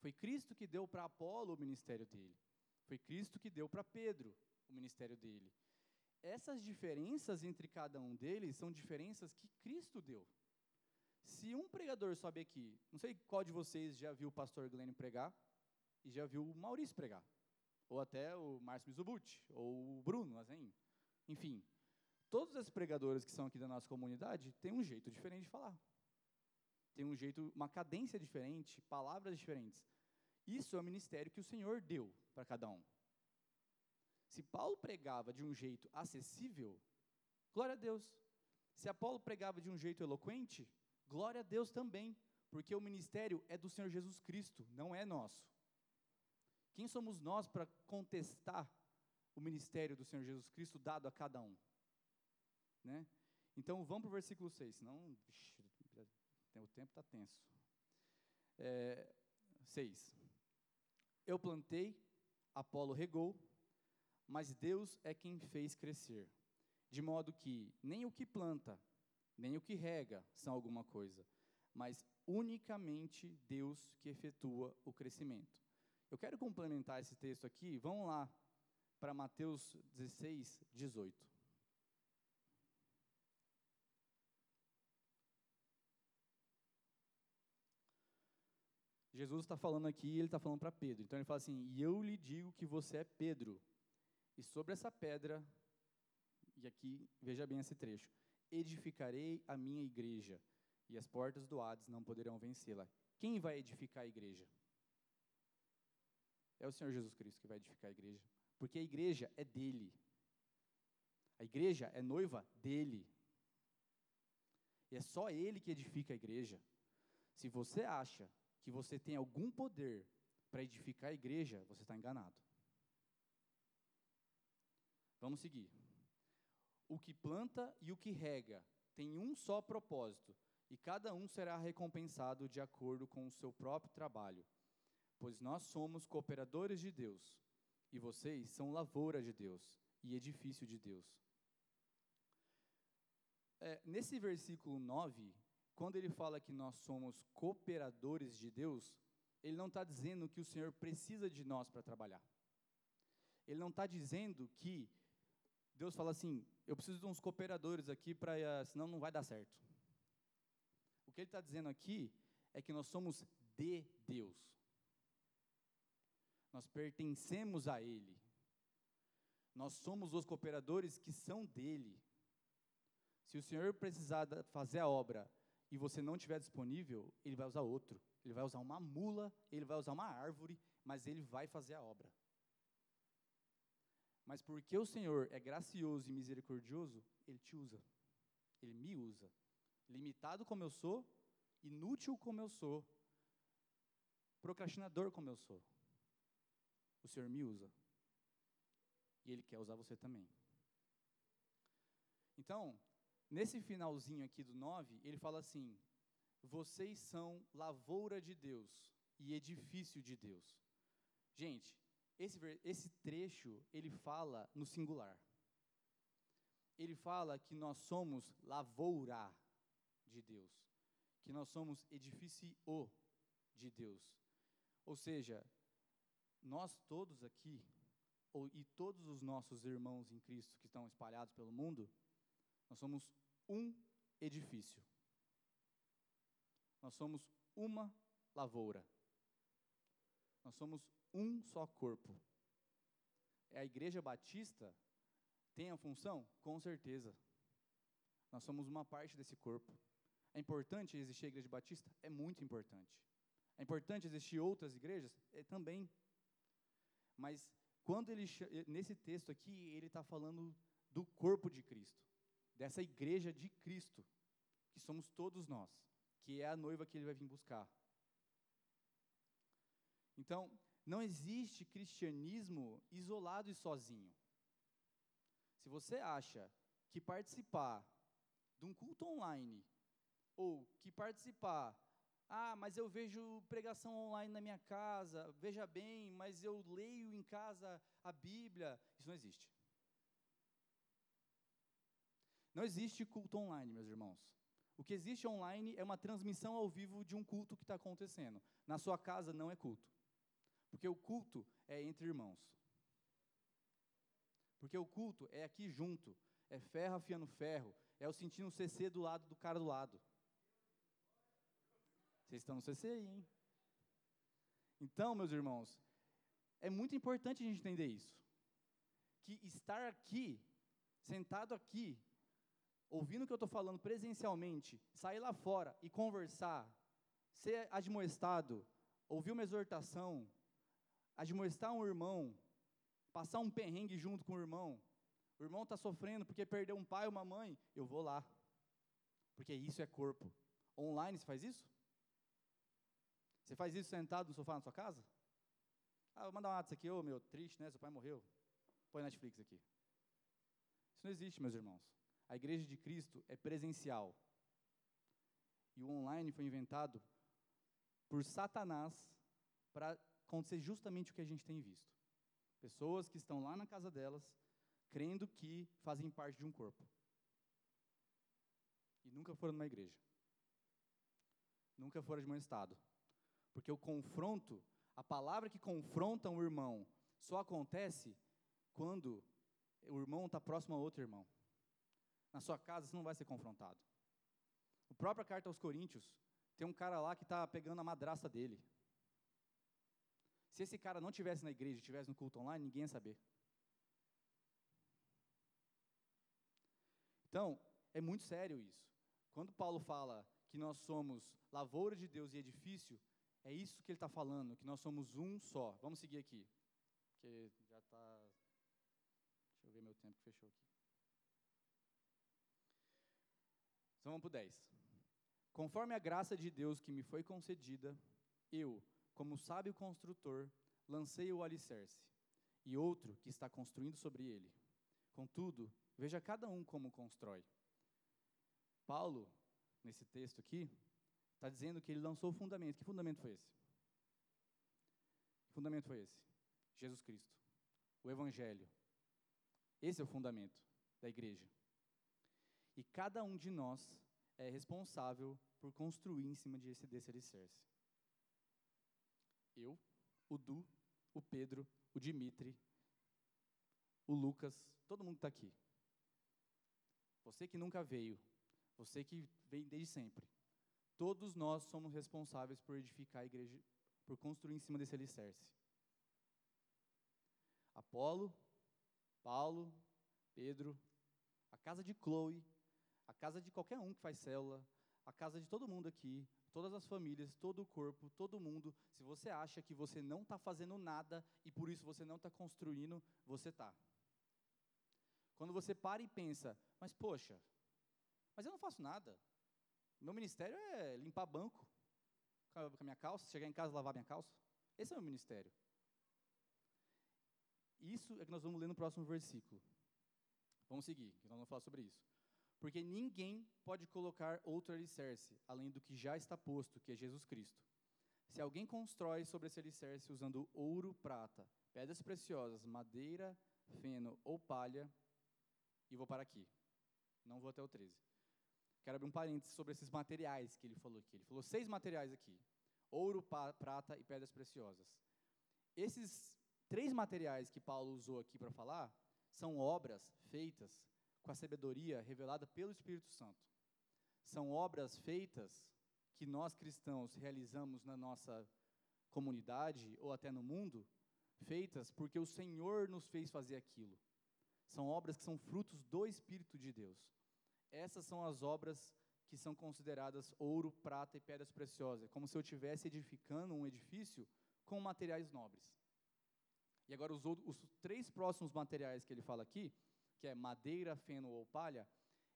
Foi Cristo que deu para Apolo o ministério dele. Foi Cristo que deu para Pedro o ministério dele. Essas diferenças entre cada um deles são diferenças que Cristo deu. Se um pregador sobe aqui, não sei qual de vocês já viu o pastor Glenn pregar e já viu o Maurício pregar, ou até o Márcio Mizubuti, ou o Bruno, assim, enfim. Todos esses pregadores que são aqui da nossa comunidade têm um jeito diferente de falar tem um jeito, uma cadência diferente, palavras diferentes. Isso é o ministério que o Senhor deu para cada um. Se Paulo pregava de um jeito acessível, glória a Deus. Se Apolo pregava de um jeito eloquente, glória a Deus também, porque o ministério é do Senhor Jesus Cristo, não é nosso. Quem somos nós para contestar o ministério do Senhor Jesus Cristo dado a cada um. Né? Então, vamos para o versículo 6, senão o tempo está tenso. É, 6. Eu plantei, Apolo regou, mas Deus é quem fez crescer. De modo que nem o que planta, nem o que rega são alguma coisa, mas unicamente Deus que efetua o crescimento. Eu quero complementar esse texto aqui, vamos lá para Mateus 16, 18. Jesus está falando aqui, ele está falando para Pedro. Então ele fala assim: E eu lhe digo que você é Pedro, e sobre essa pedra, e aqui veja bem esse trecho: edificarei a minha igreja, e as portas do Hades não poderão vencê-la. Quem vai edificar a igreja? É o Senhor Jesus Cristo que vai edificar a igreja, porque a igreja é dele. A igreja é noiva dele. E é só ele que edifica a igreja. Se você acha que você tem algum poder para edificar a igreja, você está enganado. Vamos seguir. O que planta e o que rega tem um só propósito, e cada um será recompensado de acordo com o seu próprio trabalho. Pois nós somos cooperadores de Deus, e vocês são lavoura de Deus e edifício de Deus. É, nesse versículo 9, quando ele fala que nós somos cooperadores de Deus, ele não está dizendo que o Senhor precisa de nós para trabalhar. Ele não está dizendo que Deus fala assim: eu preciso de uns cooperadores aqui, para, uh, senão não vai dar certo. O que ele está dizendo aqui é que nós somos de Deus. Nós pertencemos a Ele. Nós somos os cooperadores que são dele. Se o Senhor precisar fazer a obra e você não estiver disponível, Ele vai usar outro. Ele vai usar uma mula, ele vai usar uma árvore, mas Ele vai fazer a obra. Mas porque o Senhor é gracioso e misericordioso, Ele te usa. Ele me usa. Limitado como eu sou, inútil como eu sou, procrastinador como eu sou. O Senhor me usa. E Ele quer usar você também. Então, nesse finalzinho aqui do 9, ele fala assim: Vocês são lavoura de Deus e edifício de Deus. Gente, esse, esse trecho, ele fala no singular. Ele fala que nós somos lavoura de Deus, que nós somos edifício de Deus. Ou seja, nós todos aqui, ou, e todos os nossos irmãos em Cristo que estão espalhados pelo mundo, nós somos um edifício. Nós somos uma lavoura. Nós somos um só corpo. É a igreja batista tem a função? Com certeza. Nós somos uma parte desse corpo. É importante existir a igreja batista? É muito importante. É importante existir outras igrejas? É também. Mas quando ele nesse texto aqui, ele está falando do corpo de Cristo, dessa igreja de Cristo, que somos todos nós, que é a noiva que ele vai vir buscar. Então, não existe cristianismo isolado e sozinho. Se você acha que participar de um culto online ou que participar, ah, mas eu vejo pregação online na minha casa, veja bem, mas eu leio em casa a Bíblia, isso não existe. Não existe culto online, meus irmãos. O que existe online é uma transmissão ao vivo de um culto que está acontecendo. Na sua casa não é culto. Porque o culto é entre irmãos. Porque o culto é aqui junto. É ferro afiando ferro. É o sentindo o CC do lado do cara do lado. Vocês estão no CC aí, hein? Então, meus irmãos, é muito importante a gente entender isso. Que estar aqui, sentado aqui, ouvindo o que eu estou falando presencialmente, sair lá fora e conversar, ser admoestado, ouvir uma exortação, admoestar um irmão, passar um perrengue junto com o irmão, o irmão está sofrendo porque perdeu um pai ou uma mãe, eu vou lá, porque isso é corpo. Online você faz isso? Você faz isso sentado no sofá na sua casa? Ah, vou mandar um WhatsApp aqui, ô oh, meu, triste, né? Seu pai morreu. Põe Netflix aqui. Isso não existe, meus irmãos. A igreja de Cristo é presencial. E o online foi inventado por Satanás para acontecer justamente o que a gente tem visto. Pessoas que estão lá na casa delas, crendo que fazem parte de um corpo. E nunca foram numa igreja. Nunca foram de um estado. Porque o confronto, a palavra que confronta um irmão, só acontece quando o irmão está próximo a outro irmão. Na sua casa você não vai ser confrontado. A própria carta aos Coríntios, tem um cara lá que está pegando a madraça dele. Se esse cara não tivesse na igreja, tivesse no culto online, ninguém ia saber. Então, é muito sério isso. Quando Paulo fala que nós somos lavoura de Deus e edifício, é isso que ele está falando, que nós somos um só. Vamos seguir aqui, porque já está. Deixa eu ver meu tempo que fechou aqui. Então vamos para o 10. Conforme a graça de Deus que me foi concedida, eu, como sábio construtor, lancei o alicerce, e outro que está construindo sobre ele. Contudo, veja cada um como constrói. Paulo, nesse texto aqui, está dizendo que ele lançou o fundamento. Que fundamento foi esse? Que fundamento foi esse? Jesus Cristo. O Evangelho. Esse é o fundamento da igreja. E cada um de nós é responsável por construir em cima desse, desse alicerce. Eu, o Du, o Pedro, o Dimitri, o Lucas, todo mundo está aqui. Você que nunca veio, você que vem desde sempre. Todos nós somos responsáveis por edificar a igreja, por construir em cima desse alicerce. Apolo, Paulo, Pedro, a casa de Chloe, a casa de qualquer um que faz célula, a casa de todo mundo aqui, todas as famílias, todo o corpo, todo mundo. Se você acha que você não está fazendo nada e por isso você não está construindo, você está. Quando você para e pensa, mas poxa, mas eu não faço nada. Meu ministério é limpar banco com a minha calça, chegar em casa e lavar minha calça. Esse é o meu ministério. Isso é que nós vamos ler no próximo versículo. Vamos seguir, que nós vamos falar sobre isso. Porque ninguém pode colocar outro alicerce, além do que já está posto, que é Jesus Cristo. Se alguém constrói sobre esse alicerce usando ouro, prata, pedras preciosas, madeira, feno ou palha, e vou para aqui. Não vou até o 13. Quero abrir um parênteses sobre esses materiais que ele falou aqui. Ele falou seis materiais aqui: ouro, prata e pedras preciosas. Esses três materiais que Paulo usou aqui para falar são obras feitas com a sabedoria revelada pelo Espírito Santo. São obras feitas que nós cristãos realizamos na nossa comunidade ou até no mundo, feitas porque o Senhor nos fez fazer aquilo. São obras que são frutos do Espírito de Deus. Essas são as obras que são consideradas ouro, prata e pedras preciosas, como se eu estivesse edificando um edifício com materiais nobres. E agora, os, outros, os três próximos materiais que ele fala aqui que é madeira, feno ou palha,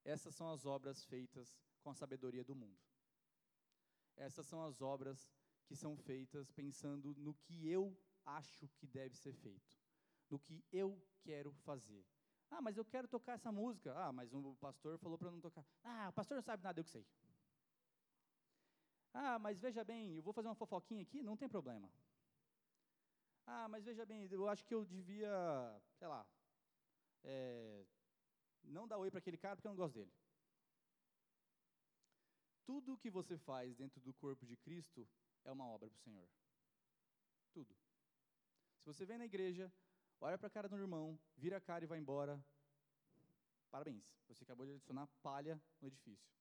essas são as obras feitas com a sabedoria do mundo. Essas são as obras que são feitas pensando no que eu acho que deve ser feito, no que eu quero fazer. Ah, mas eu quero tocar essa música. Ah, mas o pastor falou para não tocar. Ah, o pastor não sabe nada, eu que sei. Ah, mas veja bem, eu vou fazer uma fofoquinha aqui, não tem problema. Ah, mas veja bem, eu acho que eu devia, sei lá, é, não dá oi para aquele cara porque eu não gosto dele. Tudo o que você faz dentro do corpo de Cristo é uma obra para o Senhor. Tudo. Se você vem na igreja, olha para a cara do irmão, vira a cara e vai embora, parabéns, você acabou de adicionar palha no edifício.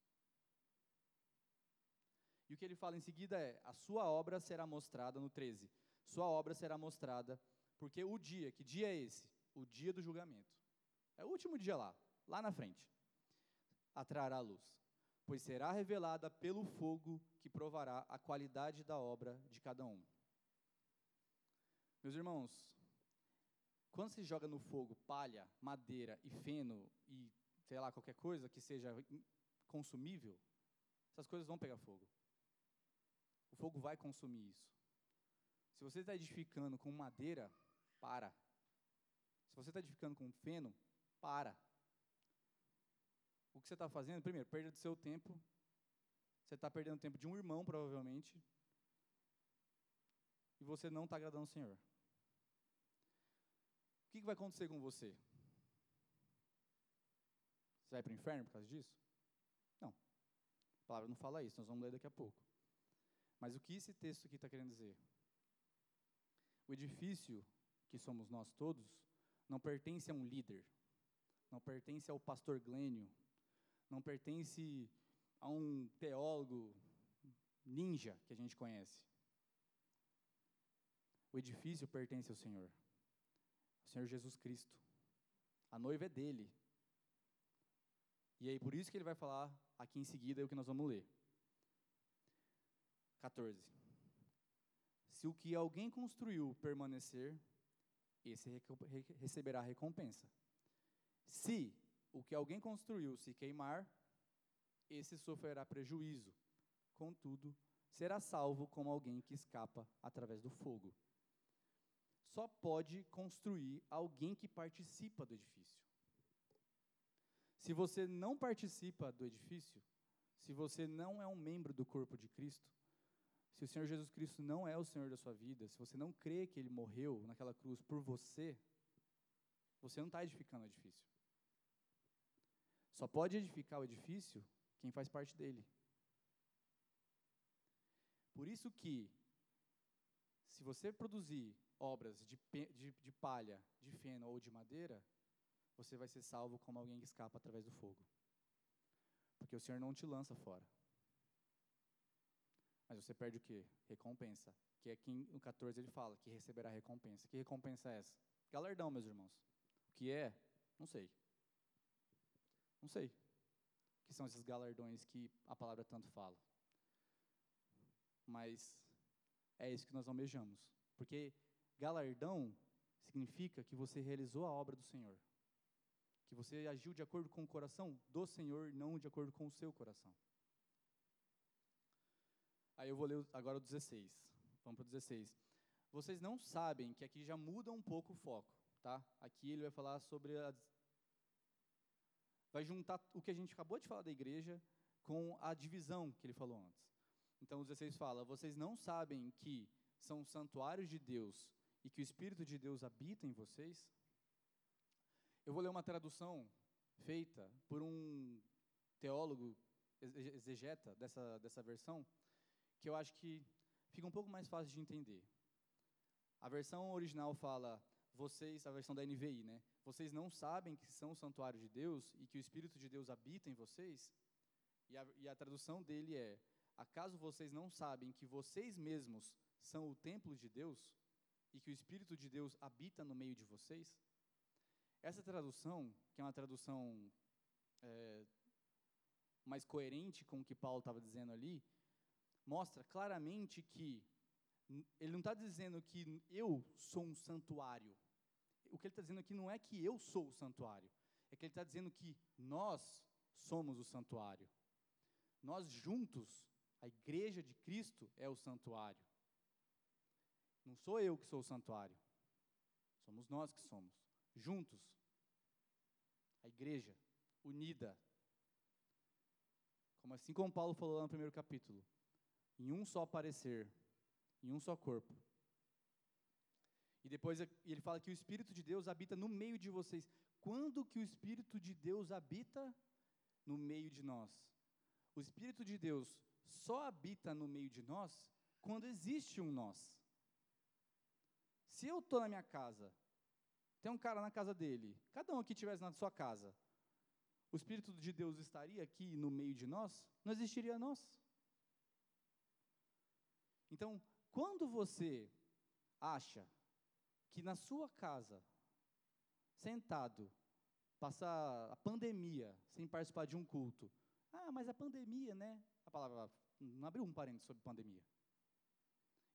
E o que ele fala em seguida é: a sua obra será mostrada no 13. Sua obra será mostrada, porque o dia, que dia é esse? O dia do julgamento. É o último dia lá, lá na frente. Atrará a luz, pois será revelada pelo fogo que provará a qualidade da obra de cada um. Meus irmãos, quando se joga no fogo palha, madeira e feno e sei lá qualquer coisa que seja consumível, essas coisas vão pegar fogo. O fogo vai consumir isso. Se você está edificando com madeira, para. Se você está edificando com feno, para. O que você está fazendo, primeiro, perda do seu tempo. Você está perdendo tempo de um irmão, provavelmente. E você não está agradando o Senhor. O que, que vai acontecer com você? Você vai para o inferno por causa disso? Não. A palavra não fala isso, nós vamos ler daqui a pouco. Mas o que esse texto aqui está querendo dizer? O edifício que somos nós todos não pertence a um líder, não pertence ao pastor Glênio, não pertence a um teólogo ninja que a gente conhece. O edifício pertence ao Senhor, ao Senhor Jesus Cristo. A noiva é dele. E aí, por isso que ele vai falar aqui em seguida é o que nós vamos ler. 14. Se o que alguém construiu permanecer, esse receberá recompensa. Se o que alguém construiu se queimar, esse sofrerá prejuízo. Contudo, será salvo como alguém que escapa através do fogo. Só pode construir alguém que participa do edifício. Se você não participa do edifício, se você não é um membro do corpo de Cristo, se o Senhor Jesus Cristo não é o Senhor da sua vida, se você não crê que Ele morreu naquela cruz por você, você não está edificando o edifício. Só pode edificar o edifício quem faz parte dele. Por isso que, se você produzir obras de, de, de palha, de feno ou de madeira, você vai ser salvo como alguém que escapa através do fogo. Porque o Senhor não te lança fora. Mas você perde o quê? Recompensa. Que aqui no 14 ele fala que receberá recompensa. Que recompensa é essa? Galardão, meus irmãos. O que é? Não sei. Não sei. Que são esses galardões que a palavra tanto fala? Mas é isso que nós almejamos. Porque galardão significa que você realizou a obra do Senhor. Que você agiu de acordo com o coração do Senhor, não de acordo com o seu coração. Aí eu vou ler agora o 16. Vamos para o 16. Vocês não sabem que aqui já muda um pouco o foco, tá? Aqui ele vai falar sobre a vai juntar o que a gente acabou de falar da igreja com a divisão que ele falou antes. Então o 16 fala: "Vocês não sabem que são santuários de Deus e que o espírito de Deus habita em vocês?" Eu vou ler uma tradução feita por um teólogo exegeta dessa dessa versão, que eu acho que fica um pouco mais fácil de entender. A versão original fala, vocês, a versão da NVI, né? Vocês não sabem que são o santuário de Deus e que o Espírito de Deus habita em vocês? E a, e a tradução dele é: Acaso vocês não sabem que vocês mesmos são o templo de Deus e que o Espírito de Deus habita no meio de vocês? Essa tradução, que é uma tradução é, mais coerente com o que Paulo estava dizendo ali, mostra claramente que ele não está dizendo que eu sou um santuário. O que ele está dizendo aqui não é que eu sou o santuário, é que ele está dizendo que nós somos o santuário. Nós juntos, a igreja de Cristo é o santuário. Não sou eu que sou o santuário, somos nós que somos, juntos. A igreja, unida. Como assim como Paulo falou lá no primeiro capítulo, em um só parecer, em um só corpo. E depois ele fala que o Espírito de Deus habita no meio de vocês. Quando que o Espírito de Deus habita no meio de nós? O Espírito de Deus só habita no meio de nós quando existe um nós. Se eu estou na minha casa, tem um cara na casa dele, cada um aqui estivesse na sua casa, o Espírito de Deus estaria aqui no meio de nós? Não existiria nós. Então, quando você acha que na sua casa, sentado, passar a pandemia sem participar de um culto, ah, mas a pandemia, né? A palavra não abriu um parênteses sobre pandemia.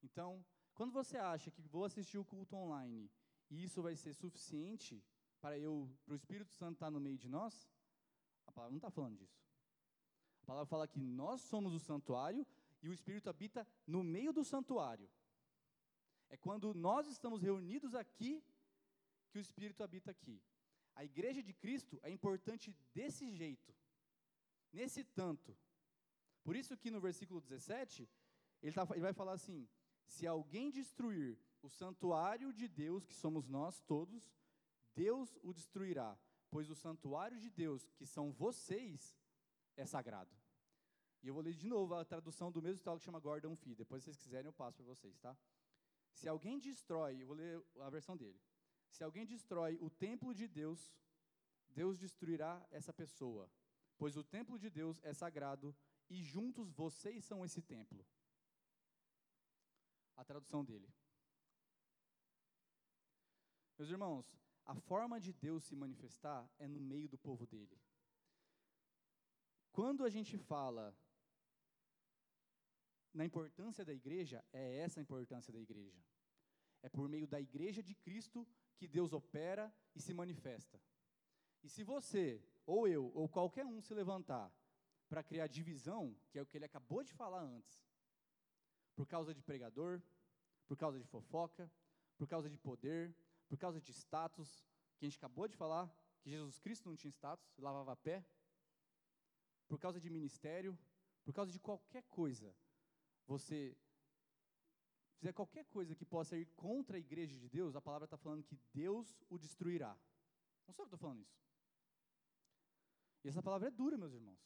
Então, quando você acha que vou assistir o culto online e isso vai ser suficiente para eu, para o Espírito Santo estar no meio de nós, a palavra não está falando disso. A palavra fala que nós somos o santuário e o Espírito habita no meio do santuário. É quando nós estamos reunidos aqui que o Espírito habita aqui. A igreja de Cristo é importante desse jeito, nesse tanto. Por isso que no versículo 17, ele, tá, ele vai falar assim: se alguém destruir o santuário de Deus, que somos nós todos, Deus o destruirá, pois o santuário de Deus, que são vocês, é sagrado. E eu vou ler de novo a tradução do mesmo tal que chama Gordon Fee. Depois, se vocês quiserem, eu passo para vocês, tá? Se alguém destrói, vou ler a versão dele. Se alguém destrói o templo de Deus, Deus destruirá essa pessoa, pois o templo de Deus é sagrado e juntos vocês são esse templo. A tradução dele. Meus irmãos, a forma de Deus se manifestar é no meio do povo dele. Quando a gente fala na importância da igreja, é essa a importância da igreja. É por meio da igreja de Cristo que Deus opera e se manifesta. E se você, ou eu, ou qualquer um se levantar para criar divisão, que é o que ele acabou de falar antes, por causa de pregador, por causa de fofoca, por causa de poder, por causa de status, que a gente acabou de falar, que Jesus Cristo não tinha status, lavava pé, por causa de ministério, por causa de qualquer coisa, você fizer qualquer coisa que possa ir contra a igreja de Deus, a palavra está falando que Deus o destruirá. Não sou eu que estou falando isso. E essa palavra é dura, meus irmãos.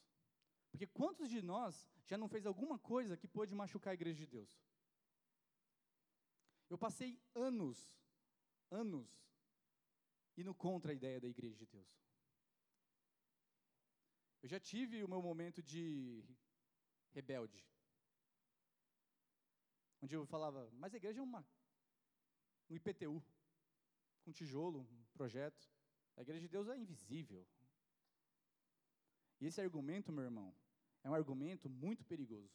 Porque quantos de nós já não fez alguma coisa que pôde machucar a igreja de Deus? Eu passei anos, anos, indo contra a ideia da igreja de Deus. Eu já tive o meu momento de rebelde onde eu falava, mas a igreja é uma, um IPTU, com tijolo, um projeto. A igreja de Deus é invisível. E esse argumento, meu irmão, é um argumento muito perigoso,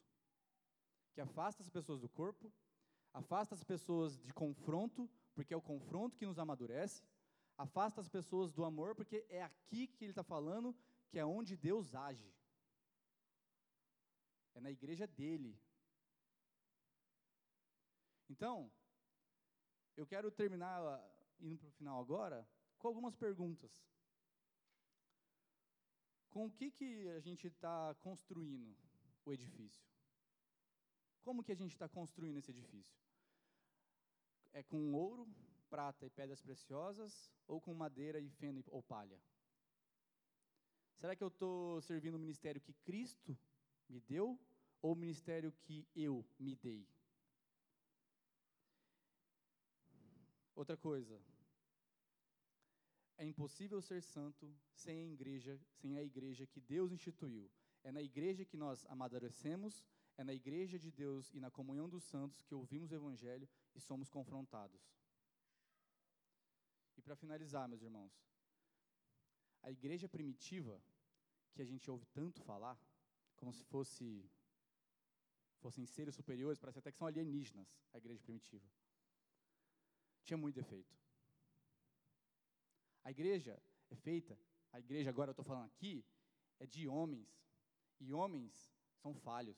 que afasta as pessoas do corpo, afasta as pessoas de confronto, porque é o confronto que nos amadurece, afasta as pessoas do amor, porque é aqui que ele está falando que é onde Deus age. É na igreja dele, então, eu quero terminar, indo para o final agora, com algumas perguntas. Com o que, que a gente está construindo o edifício? Como que a gente está construindo esse edifício? É com ouro, prata e pedras preciosas, ou com madeira e feno ou palha? Será que eu estou servindo o ministério que Cristo me deu, ou o ministério que eu me dei? Outra coisa, é impossível ser santo sem a igreja, sem a igreja que Deus instituiu. É na igreja que nós amadurecemos, é na igreja de Deus e na comunhão dos santos que ouvimos o evangelho e somos confrontados. E para finalizar, meus irmãos, a igreja primitiva que a gente ouve tanto falar, como se fosse fossem seres superiores, parece até que são alienígenas, a igreja primitiva tinha muito defeito. A igreja é feita, a igreja agora eu estou falando aqui, é de homens. E homens são falhos.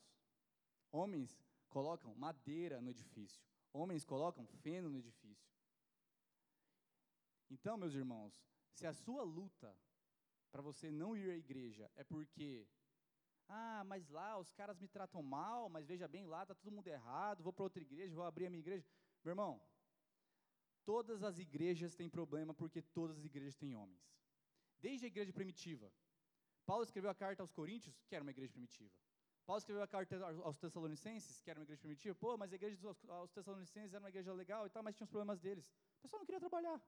Homens colocam madeira no edifício. Homens colocam feno no edifício. Então, meus irmãos, se a sua luta para você não ir à igreja é porque, ah, mas lá os caras me tratam mal, mas veja bem, lá está todo mundo errado, vou para outra igreja, vou abrir a minha igreja. Meu irmão, Todas as igrejas têm problema porque todas as igrejas têm homens. Desde a igreja primitiva. Paulo escreveu a carta aos Coríntios, que era uma igreja primitiva. Paulo escreveu a carta aos Tessalonicenses, que era uma igreja primitiva. Pô, mas a igreja aos Tessalonicenses era uma igreja legal e tal, mas tinha os problemas deles. O pessoal não queria trabalhar.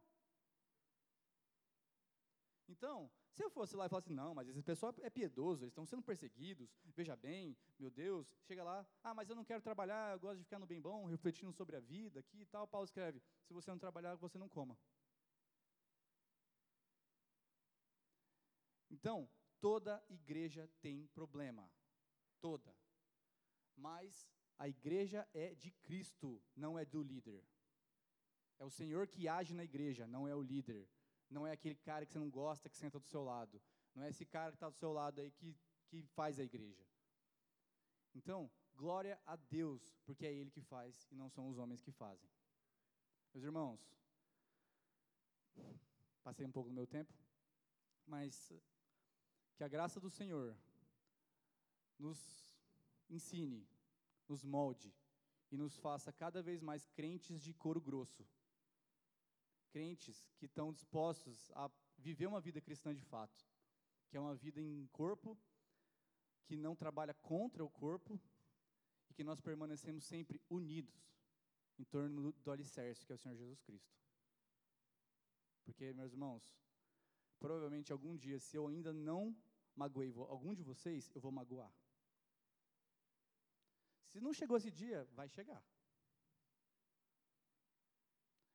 Então, se eu fosse lá e falasse, não, mas esse pessoal é piedoso, eles estão sendo perseguidos, veja bem, meu Deus, chega lá, ah, mas eu não quero trabalhar, eu gosto de ficar no bem bom, refletindo sobre a vida aqui e tal. Paulo escreve, se você não trabalhar, você não coma. Então, toda igreja tem problema, toda. Mas a igreja é de Cristo, não é do líder. É o Senhor que age na igreja, não é o líder não é aquele cara que você não gosta que senta do seu lado. Não é esse cara que está do seu lado aí que, que faz a igreja. Então, glória a Deus, porque é Ele que faz e não são os homens que fazem. Meus irmãos, passei um pouco do meu tempo, mas que a graça do Senhor nos ensine, nos molde e nos faça cada vez mais crentes de couro grosso. Crentes que estão dispostos a viver uma vida cristã de fato, que é uma vida em corpo, que não trabalha contra o corpo e que nós permanecemos sempre unidos em torno do alicerce, que é o Senhor Jesus Cristo. Porque, meus irmãos, provavelmente algum dia, se eu ainda não magoei algum de vocês, eu vou magoar. Se não chegou esse dia, vai chegar.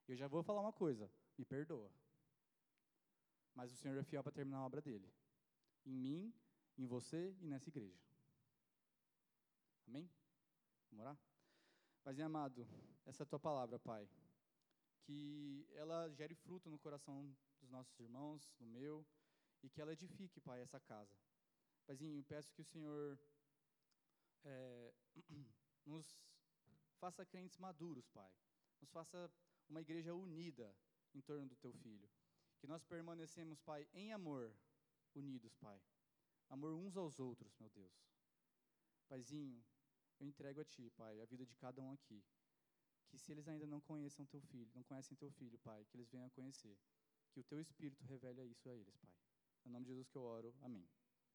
Eu já vou falar uma coisa, me perdoa. Mas o Senhor é fiel para terminar a obra dele. Em mim, em você e nessa igreja. Amém? Vamos orar? Pai amado, essa é a tua palavra, Pai. Que ela gere fruto no coração dos nossos irmãos, no meu, e que ela edifique, Pai, essa casa. Paizinho, peço que o Senhor é, [clears throat] nos faça crentes maduros, Pai. Nos faça uma igreja unida em torno do Teu Filho. Que nós permanecemos, Pai, em amor, unidos, Pai. Amor uns aos outros, meu Deus. Paizinho, eu entrego a Ti, Pai, a vida de cada um aqui. Que se eles ainda não conheçam Teu Filho, não conhecem Teu Filho, Pai, que eles venham a conhecer. Que o Teu Espírito revele isso a eles, Pai. No nome de Jesus que eu oro. Amém.